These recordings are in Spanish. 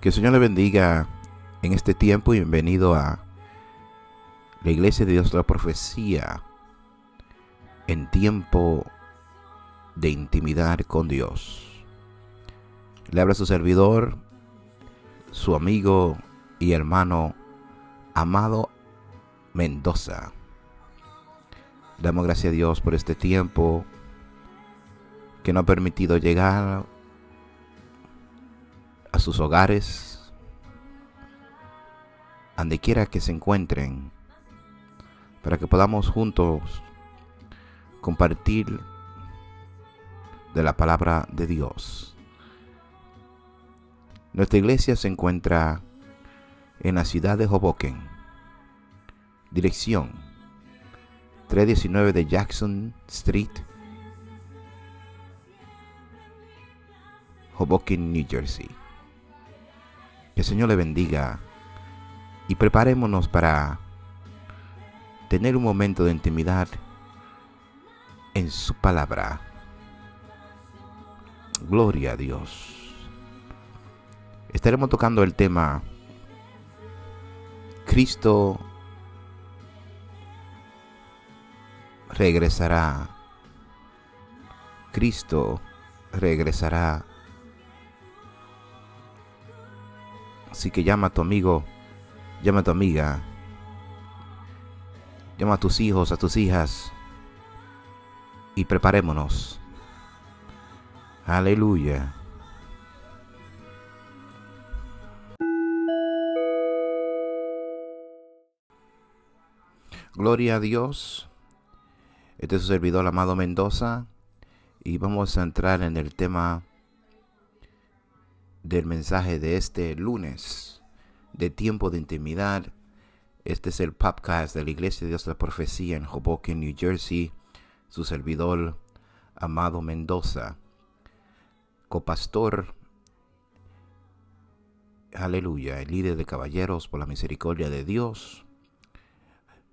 Que el Señor le bendiga en este tiempo y bienvenido a la Iglesia de Dios la Profecía en tiempo de intimidad con Dios. Le habla su servidor, su amigo y hermano Amado Mendoza. Damos gracias a Dios por este tiempo que nos ha permitido llegar a sus hogares, donde quiera que se encuentren, para que podamos juntos compartir de la palabra de Dios. Nuestra iglesia se encuentra en la ciudad de Hoboken. Dirección 319 de Jackson Street, Hoboken, New Jersey. El Señor le bendiga y preparémonos para tener un momento de intimidad en su palabra. Gloria a Dios. Estaremos tocando el tema Cristo regresará. Cristo regresará. Así que llama a tu amigo, llama a tu amiga, llama a tus hijos, a tus hijas y preparémonos. Aleluya. Gloria a Dios. Este es su servidor amado Mendoza y vamos a entrar en el tema del mensaje de este lunes de tiempo de intimidad. Este es el podcast de la Iglesia de Dios de la Profecía en Hoboken, New Jersey. Su servidor amado Mendoza, copastor, aleluya, el líder de caballeros por la misericordia de Dios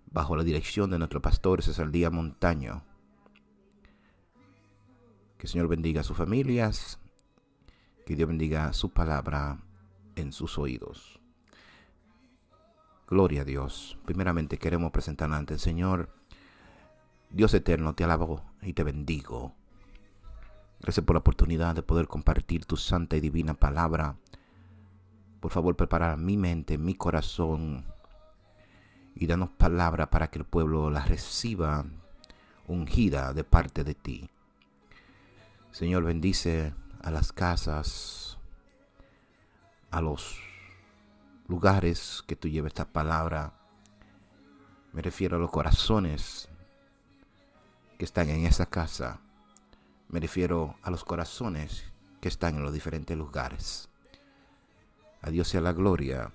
bajo la dirección de nuestro pastor César Díaz Montaño. Que el Señor bendiga a sus familias, que Dios bendiga su palabra en sus oídos. Gloria a Dios. Primeramente queremos presentar ante el Señor. Dios eterno, te alabo y te bendigo. Gracias por la oportunidad de poder compartir tu santa y divina palabra. Por favor, preparar mi mente, mi corazón y danos palabra para que el pueblo la reciba ungida de parte de ti. Señor, bendice a las casas, a los lugares que tú lleves esta palabra. Me refiero a los corazones que están en esa casa. Me refiero a los corazones que están en los diferentes lugares. A Dios sea la gloria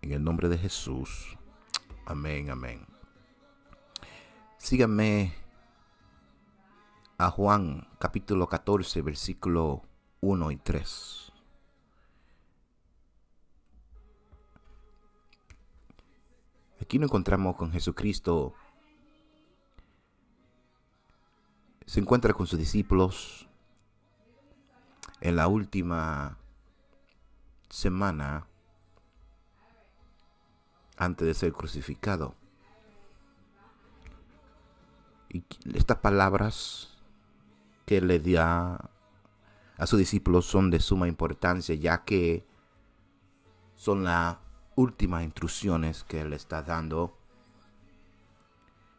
en el nombre de Jesús. Amén, amén. Síganme a Juan capítulo 14, versículo 1 y 3. Aquí nos encontramos con Jesucristo. Se encuentra con sus discípulos en la última semana antes de ser crucificado. Y estas palabras que le da a sus discípulos son de suma importancia, ya que son las últimas instrucciones que le está dando.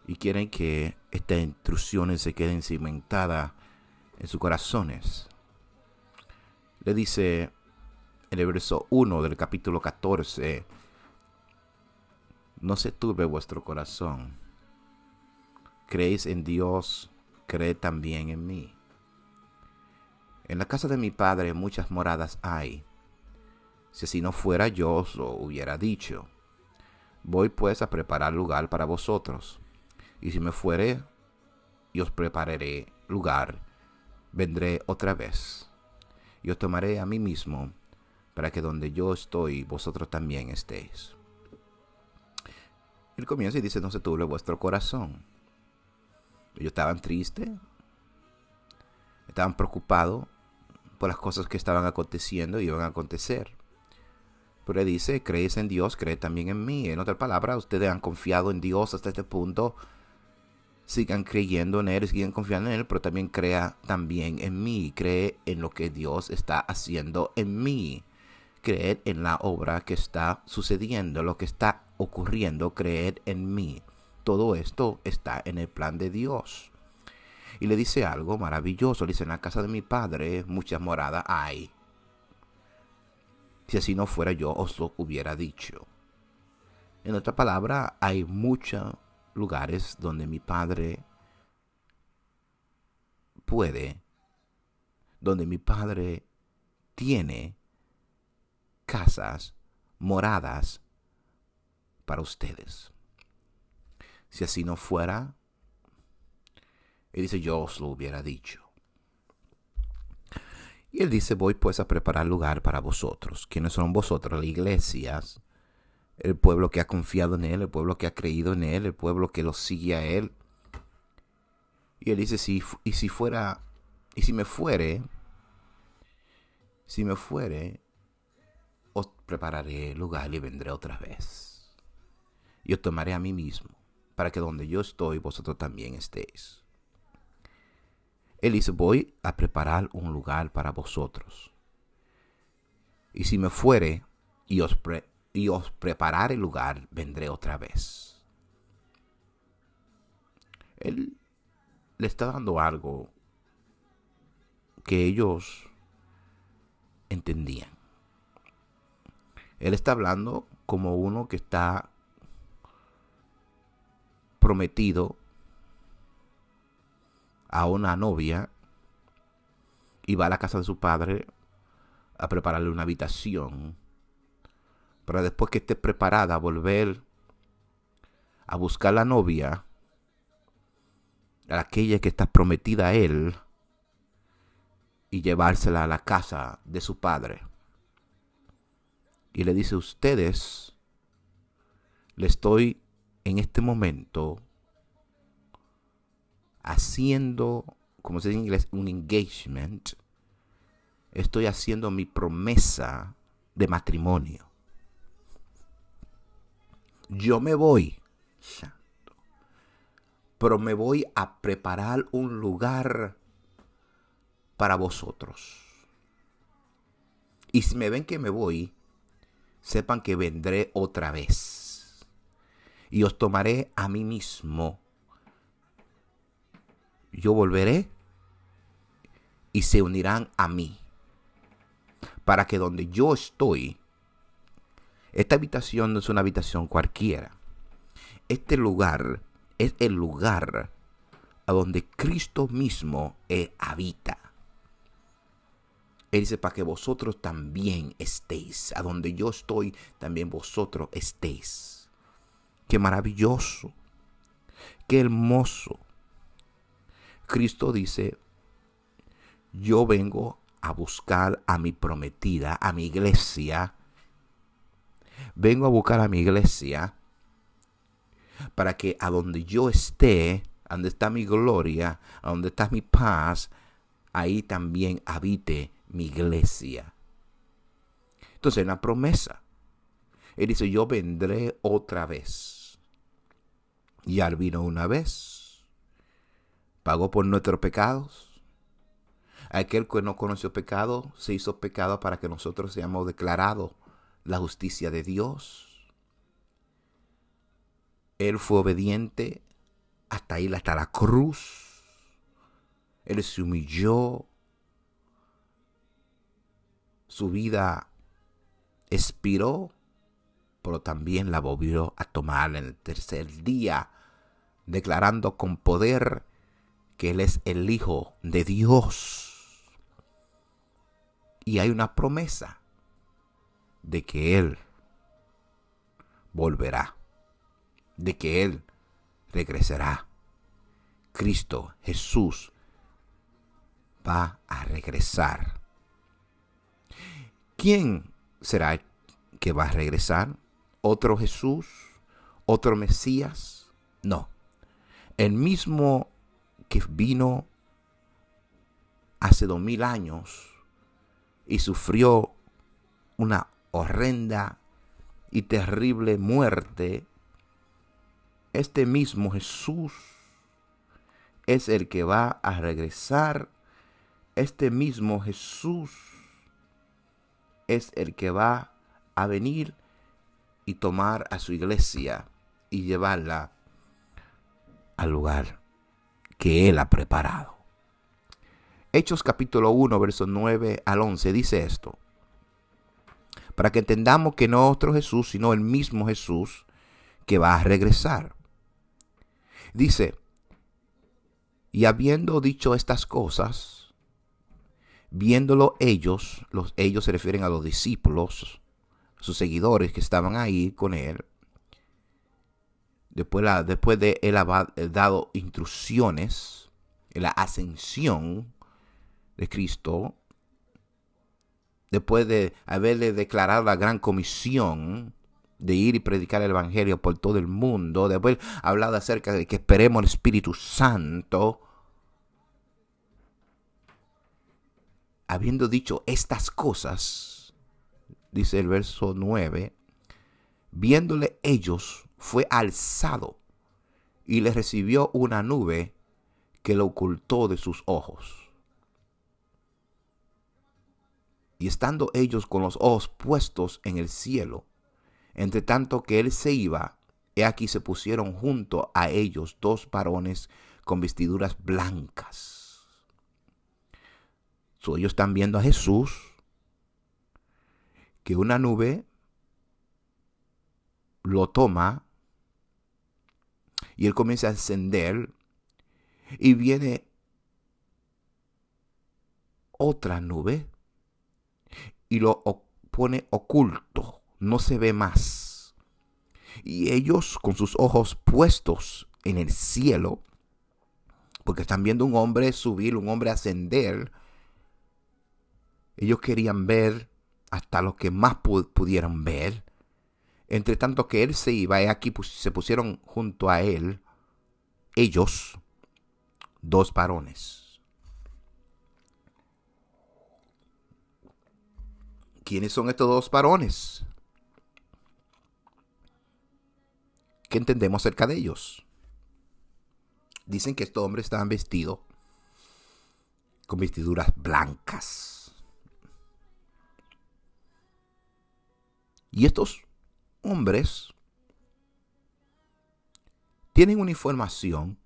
Y quieren que estas instrucciones se queden cimentadas en sus corazones. Le dice en el verso 1 del capítulo 14, no se turbe vuestro corazón. Creéis en Dios, creed también en mí. En la casa de mi padre muchas moradas hay. Si así no fuera yo os lo hubiera dicho. Voy pues a preparar lugar para vosotros. Y si me fuere y os prepararé lugar, vendré otra vez. Y os tomaré a mí mismo, para que donde yo estoy, vosotros también estéis. Él comienza y dice, no se turbe vuestro corazón. Ellos estaban tristes, estaban preocupados, por las cosas que estaban aconteciendo y iban a acontecer. Pero dice, crees en Dios, cree también en mí. En otras palabras, ustedes han confiado en Dios hasta este punto. Sigan creyendo en Él, sigan confiando en Él, pero también crea también en mí. Cree en lo que Dios está haciendo en mí. Creed en la obra que está sucediendo, lo que está ocurriendo, creed en mí. Todo esto está en el plan de Dios. Y le dice algo maravilloso. Le dice, en la casa de mi padre muchas moradas hay. Si así no fuera yo, os lo hubiera dicho. En otra palabra, hay muchos lugares donde mi padre puede, donde mi padre tiene casas, moradas para ustedes. Si así no fuera, él dice, yo os lo hubiera dicho. Y él dice, voy pues a preparar lugar para vosotros. ¿Quiénes son vosotros? Las iglesias, el pueblo que ha confiado en él, el pueblo que ha creído en él, el pueblo que lo sigue a él. Y él dice, si, y si fuera, y si me fuere, si me fuere, os prepararé lugar y vendré otra vez. Y os tomaré a mí mismo, para que donde yo estoy, vosotros también estéis. Él dice, voy a preparar un lugar para vosotros. Y si me fuere y os, y os preparar el lugar, vendré otra vez. Él le está dando algo que ellos entendían. Él está hablando como uno que está prometido a una novia y va a la casa de su padre a prepararle una habitación para después que esté preparada volver a buscar la novia, a aquella que está prometida a él, y llevársela a la casa de su padre. Y le dice, ustedes, le estoy en este momento haciendo, como se dice en inglés, un engagement. Estoy haciendo mi promesa de matrimonio. Yo me voy, pero me voy a preparar un lugar para vosotros. Y si me ven que me voy, sepan que vendré otra vez. Y os tomaré a mí mismo yo volveré y se unirán a mí. Para que donde yo estoy, esta habitación no es una habitación cualquiera. Este lugar es el lugar a donde Cristo mismo eh, habita. Él dice, para que vosotros también estéis. A donde yo estoy, también vosotros estéis. Qué maravilloso. Qué hermoso. Cristo dice, yo vengo a buscar a mi prometida, a mi iglesia. Vengo a buscar a mi iglesia para que a donde yo esté, donde está mi gloria, a donde está mi paz, ahí también habite mi iglesia. Entonces, una promesa. Él dice, yo vendré otra vez. Y él vino una vez pagó por nuestros pecados. Aquel que no conoció pecado se hizo pecado para que nosotros seamos declarados la justicia de Dios. Él fue obediente hasta ir hasta la cruz. Él se humilló. Su vida expiró, pero también la volvió a tomar en el tercer día, declarando con poder que Él es el Hijo de Dios. Y hay una promesa de que Él volverá, de que Él regresará. Cristo Jesús va a regresar. ¿Quién será que va a regresar? ¿Otro Jesús? ¿Otro Mesías? No. El mismo que vino hace dos mil años y sufrió una horrenda y terrible muerte, este mismo Jesús es el que va a regresar. Este mismo Jesús es el que va a venir y tomar a su iglesia y llevarla al lugar que Él ha preparado. Hechos capítulo 1, versos 9 al 11 dice esto. Para que entendamos que no otro Jesús, sino el mismo Jesús que va a regresar. Dice, y habiendo dicho estas cosas, viéndolo ellos, los ellos se refieren a los discípulos, sus seguidores que estaban ahí con él, después, la, después de él haber dado instrucciones en la ascensión de Cristo, después de haberle declarado la gran comisión, de ir y predicar el Evangelio por todo el mundo, de haber hablado acerca de que esperemos el Espíritu Santo, habiendo dicho estas cosas, dice el verso 9, viéndole ellos, fue alzado y le recibió una nube que lo ocultó de sus ojos. Y estando ellos con los ojos puestos en el cielo, entre tanto que él se iba, he aquí se pusieron junto a ellos dos varones con vestiduras blancas. So, ellos están viendo a Jesús, que una nube lo toma y él comienza a encender y viene otra nube y lo pone oculto no se ve más. Y ellos con sus ojos puestos en el cielo, porque están viendo un hombre subir, un hombre ascender, ellos querían ver hasta lo que más pudieran ver. Entre tanto que él se iba, y aquí se pusieron junto a él, ellos, dos varones. ¿Quiénes son estos dos varones? ¿Qué entendemos acerca de ellos? Dicen que estos hombres estaban vestidos con vestiduras blancas. Y estos hombres tienen una información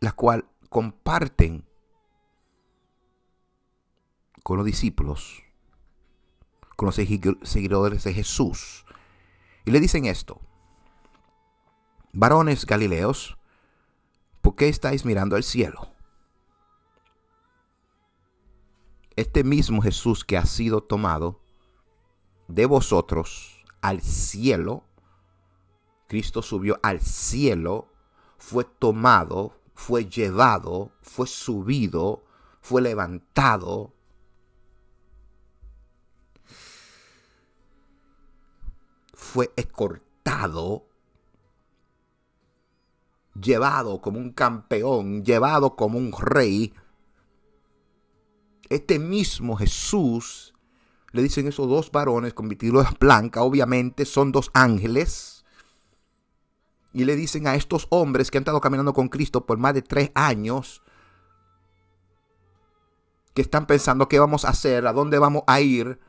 la cual comparten con los discípulos con los seguidores de Jesús. Y le dicen esto, varones galileos, ¿por qué estáis mirando al cielo? Este mismo Jesús que ha sido tomado de vosotros al cielo, Cristo subió al cielo, fue tomado, fue llevado, fue subido, fue levantado fue escortado, llevado como un campeón, llevado como un rey. Este mismo Jesús, le dicen esos dos varones con vestiduras blancas, obviamente son dos ángeles. Y le dicen a estos hombres que han estado caminando con Cristo por más de tres años, que están pensando qué vamos a hacer, a dónde vamos a ir,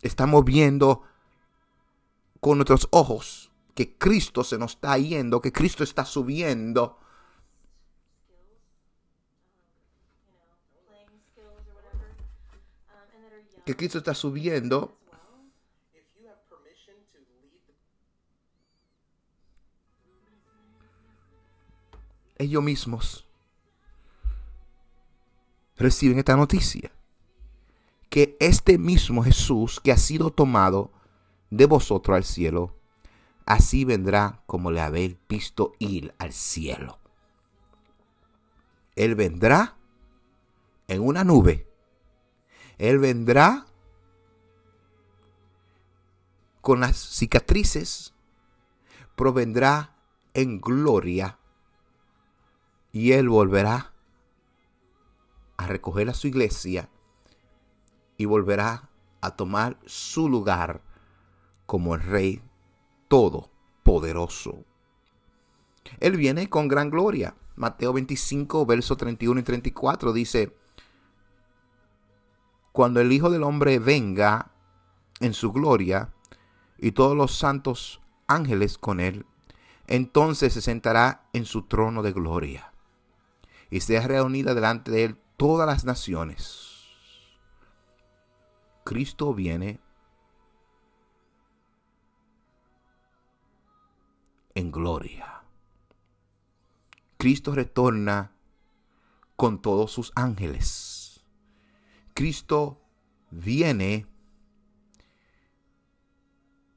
estamos viendo con nuestros ojos que Cristo se nos está yendo, que Cristo está subiendo. Que Cristo está subiendo. Ellos mismos reciben esta noticia que este mismo Jesús que ha sido tomado de vosotros al cielo, así vendrá como le habéis visto ir al cielo. Él vendrá en una nube. Él vendrá con las cicatrices, provendrá en gloria Y Él volverá a recoger a su iglesia y volverá a tomar su lugar como el Rey Todopoderoso. Él viene con gran gloria. Mateo 25, versos 31 y 34 dice, cuando el Hijo del Hombre venga en su gloria y todos los santos ángeles con él, entonces se sentará en su trono de gloria y sea reunida delante de él todas las naciones. Cristo viene en gloria. Cristo retorna con todos sus ángeles. Cristo viene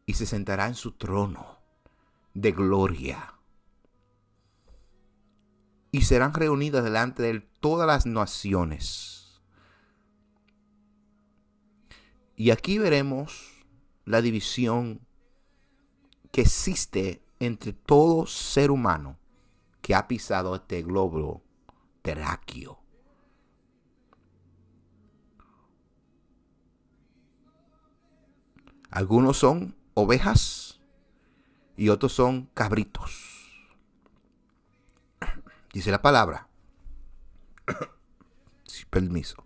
y se sentará en su trono de gloria. Y serán reunidas delante de él todas las naciones. Y aquí veremos la división que existe entre todo ser humano que ha pisado este globo terráqueo. Algunos son ovejas y otros son cabritos. Dice la palabra. Sin permiso.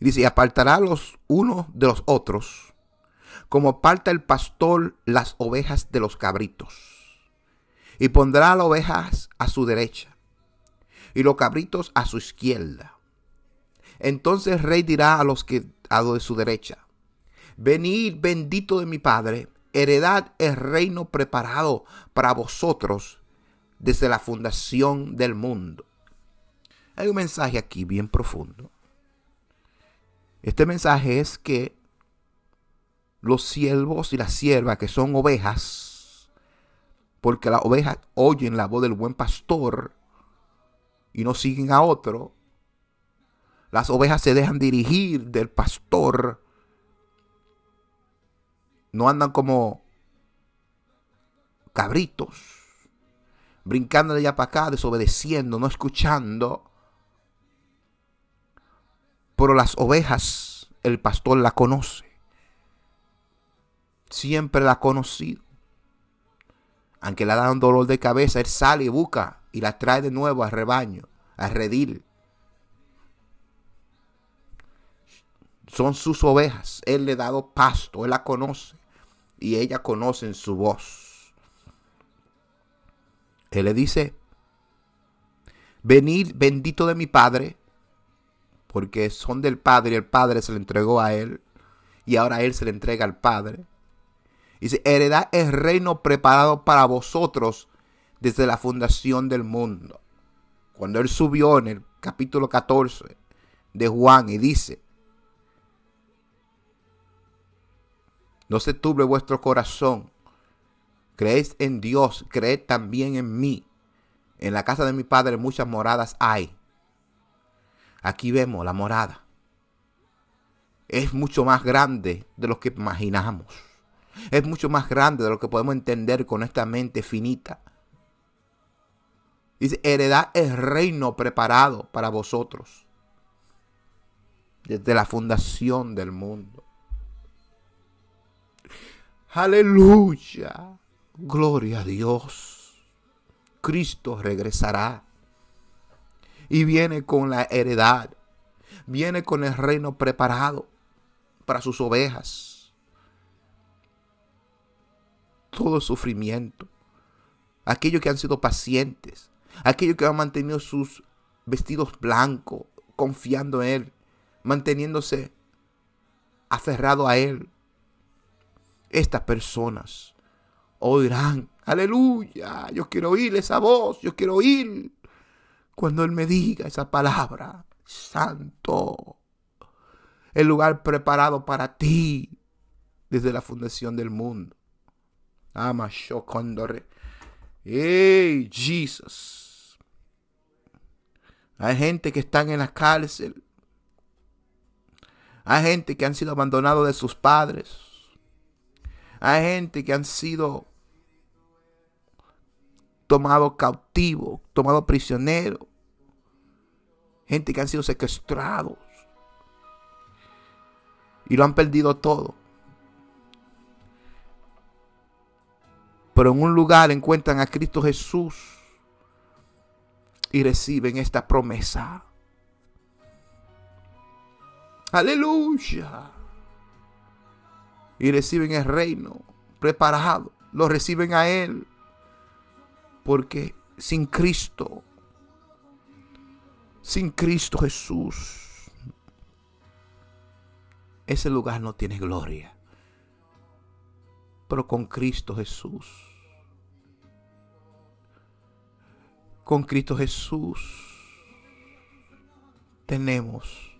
Dice, y apartará los unos de los otros, como aparta el pastor las ovejas de los cabritos y pondrá las ovejas a su derecha y los cabritos a su izquierda. Entonces el rey dirá a los que a de su derecha, venid bendito de mi Padre, heredad el reino preparado para vosotros desde la fundación del mundo. Hay un mensaje aquí bien profundo. Este mensaje es que los siervos y las siervas que son ovejas porque las ovejas oyen la voz del buen pastor y no siguen a otro. Las ovejas se dejan dirigir del pastor. No andan como cabritos, brincando de allá para acá, desobedeciendo, no escuchando. Pero las ovejas, el pastor la conoce. Siempre la ha conocido aunque le da un dolor de cabeza, él sale y busca y la trae de nuevo al rebaño, al redil. Son sus ovejas. Él le ha dado pasto, él la conoce y ella conoce su voz. Él le dice, venid bendito de mi Padre, porque son del Padre y el Padre se le entregó a él y ahora él se le entrega al Padre. Dice, heredad el reino preparado para vosotros desde la fundación del mundo. Cuando él subió en el capítulo 14 de Juan y dice, no se turbe vuestro corazón, creéis en Dios, creed también en mí. En la casa de mi padre muchas moradas hay. Aquí vemos la morada. Es mucho más grande de lo que imaginamos. Es mucho más grande de lo que podemos entender con esta mente finita. Dice, heredad el reino preparado para vosotros desde la fundación del mundo. Aleluya. Gloria a Dios. Cristo regresará. Y viene con la heredad. Viene con el reino preparado para sus ovejas todo sufrimiento. Aquellos que han sido pacientes, aquellos que han mantenido sus vestidos blancos, confiando en Él, manteniéndose aferrado a Él. Estas personas oirán, aleluya, yo quiero oír esa voz, yo quiero oír cuando Él me diga esa palabra, santo, el lugar preparado para ti desde la fundación del mundo. Ama shokondore. Hey, Jesus. Hay gente que están en la cárcel. Hay gente que han sido abandonados de sus padres. Hay gente que han sido tomados cautivos, tomados prisioneros gente que han sido secuestrados y lo han perdido todo. Pero en un lugar encuentran a Cristo Jesús y reciben esta promesa. Aleluya. Y reciben el reino preparado. Lo reciben a Él. Porque sin Cristo, sin Cristo Jesús, ese lugar no tiene gloria. Pero con Cristo Jesús, con Cristo Jesús, tenemos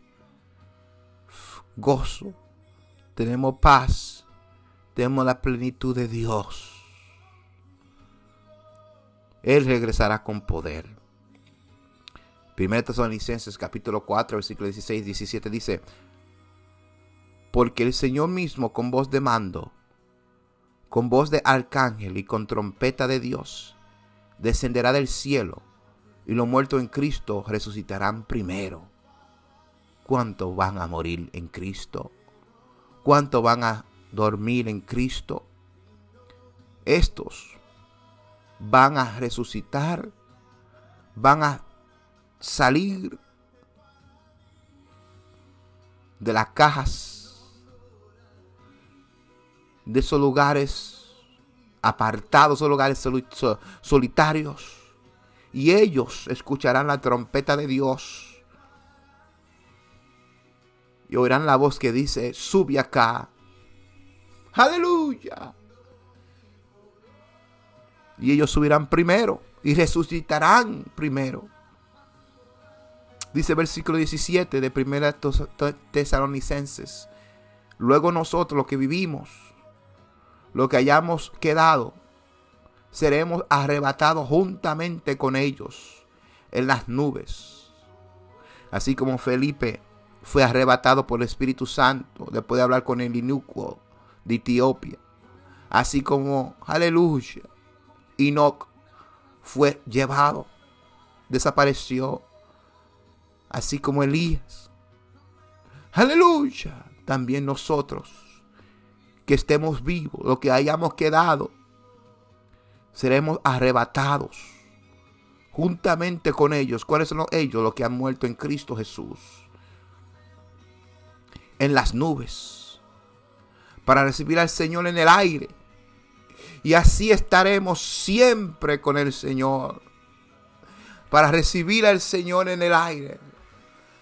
gozo, tenemos paz, tenemos la plenitud de Dios. Él regresará con poder. 1 Tesalonicenses capítulo 4, versículo 16, 17 dice, porque el Señor mismo con voz de mando, con voz de arcángel y con trompeta de Dios, descenderá del cielo, y los muertos en Cristo resucitarán primero. ¿Cuántos van a morir en Cristo? ¿Cuántos van a dormir en Cristo? Estos van a resucitar, van a salir de las cajas, de esos lugares apartados, esos lugares solitarios, y ellos escucharán la trompeta de Dios y oirán la voz que dice, sube acá. Aleluya y ellos subirán primero y resucitarán primero. Dice versículo 17 de primera Tesalonicenses. Luego nosotros los que vivimos, los que hayamos quedado, seremos arrebatados juntamente con ellos en las nubes. Así como Felipe fue arrebatado por el Espíritu Santo después de hablar con el inicuo de Etiopía. Así como, aleluya, Enoch fue llevado, desapareció, así como Elías. Aleluya. También nosotros, que estemos vivos, lo que hayamos quedado, seremos arrebatados juntamente con ellos. ¿Cuáles son ellos? Los que han muerto en Cristo Jesús. En las nubes. Para recibir al Señor en el aire y así estaremos siempre con el Señor. Para recibir al Señor en el aire.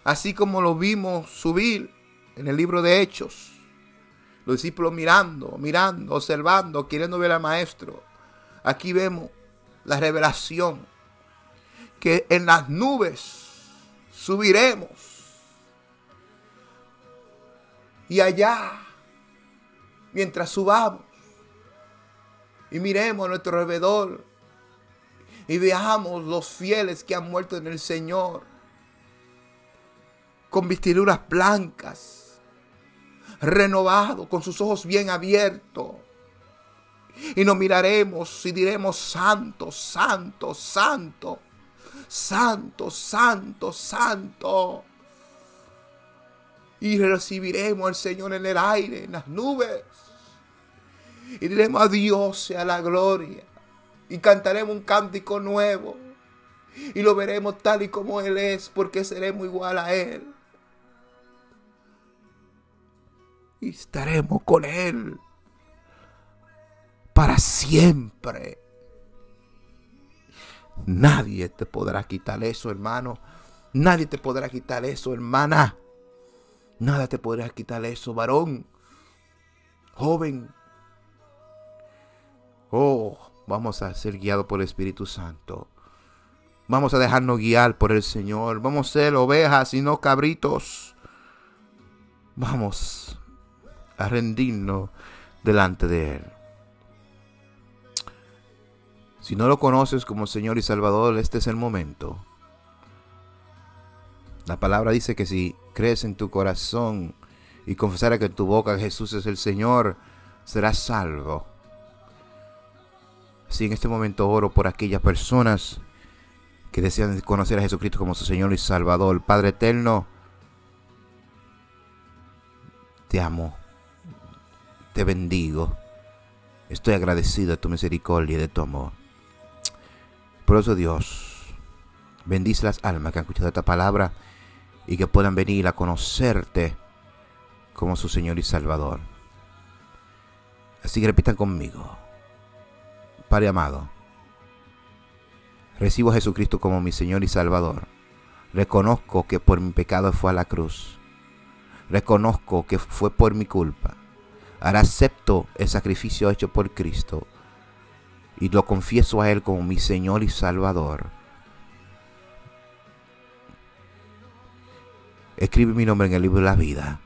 Así como lo vimos subir en el libro de Hechos. Los discípulos mirando, mirando, observando, queriendo ver al Maestro. Aquí vemos la revelación. Que en las nubes subiremos. Y allá, mientras subamos, y miremos a nuestro alrededor y veamos los fieles que han muerto en el Señor con vestiduras blancas, renovados, con sus ojos bien abiertos. Y nos miraremos y diremos, santo, santo, santo, santo, santo, santo. Y recibiremos al Señor en el aire, en las nubes. Y diremos a Dios sea la gloria. Y cantaremos un cántico nuevo. Y lo veremos tal y como Él es, porque seremos igual a Él. Y estaremos con Él para siempre. Nadie te podrá quitar eso, hermano. Nadie te podrá quitar eso, hermana. Nada te podrá quitar eso, varón. Joven, Oh, vamos a ser guiados por el Espíritu Santo. Vamos a dejarnos guiar por el Señor. Vamos a ser ovejas y no cabritos. Vamos a rendirnos delante de Él. Si no lo conoces como Señor y Salvador, este es el momento. La palabra dice que si crees en tu corazón y confesara que tu boca Jesús es el Señor, serás salvo. Así en este momento oro por aquellas personas que desean conocer a Jesucristo como su Señor y Salvador. Padre eterno, te amo, te bendigo. Estoy agradecido de tu misericordia y de tu amor. Por eso Dios, bendice las almas que han escuchado esta palabra y que puedan venir a conocerte como su Señor y Salvador. Así que repitan conmigo. Padre amado, recibo a Jesucristo como mi Señor y Salvador. Reconozco que por mi pecado fue a la cruz. Reconozco que fue por mi culpa. Ahora acepto el sacrificio hecho por Cristo y lo confieso a Él como mi Señor y Salvador. Escribe mi nombre en el libro de la vida.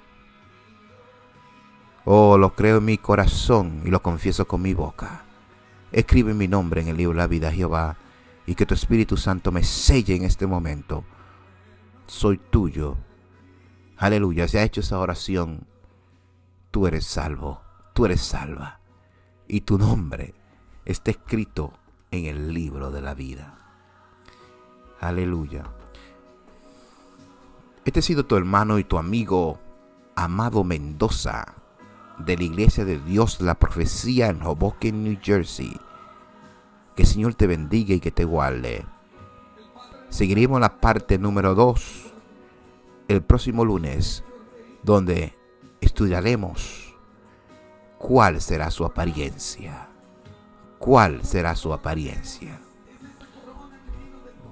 Oh, lo creo en mi corazón y lo confieso con mi boca. Escribe mi nombre en el libro de la vida, Jehová, y que tu Espíritu Santo me selle en este momento. Soy tuyo. Aleluya, se ha hecho esa oración. Tú eres salvo, tú eres salva. Y tu nombre está escrito en el libro de la vida. Aleluya. Este ha sido tu hermano y tu amigo, Amado Mendoza, de la Iglesia de Dios la Profecía en Hoboken, New Jersey. Que el Señor te bendiga y que te guarde. Seguiremos la parte número 2 el próximo lunes, donde estudiaremos cuál será su apariencia. ¿Cuál será su apariencia?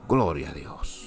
Gloria a Dios.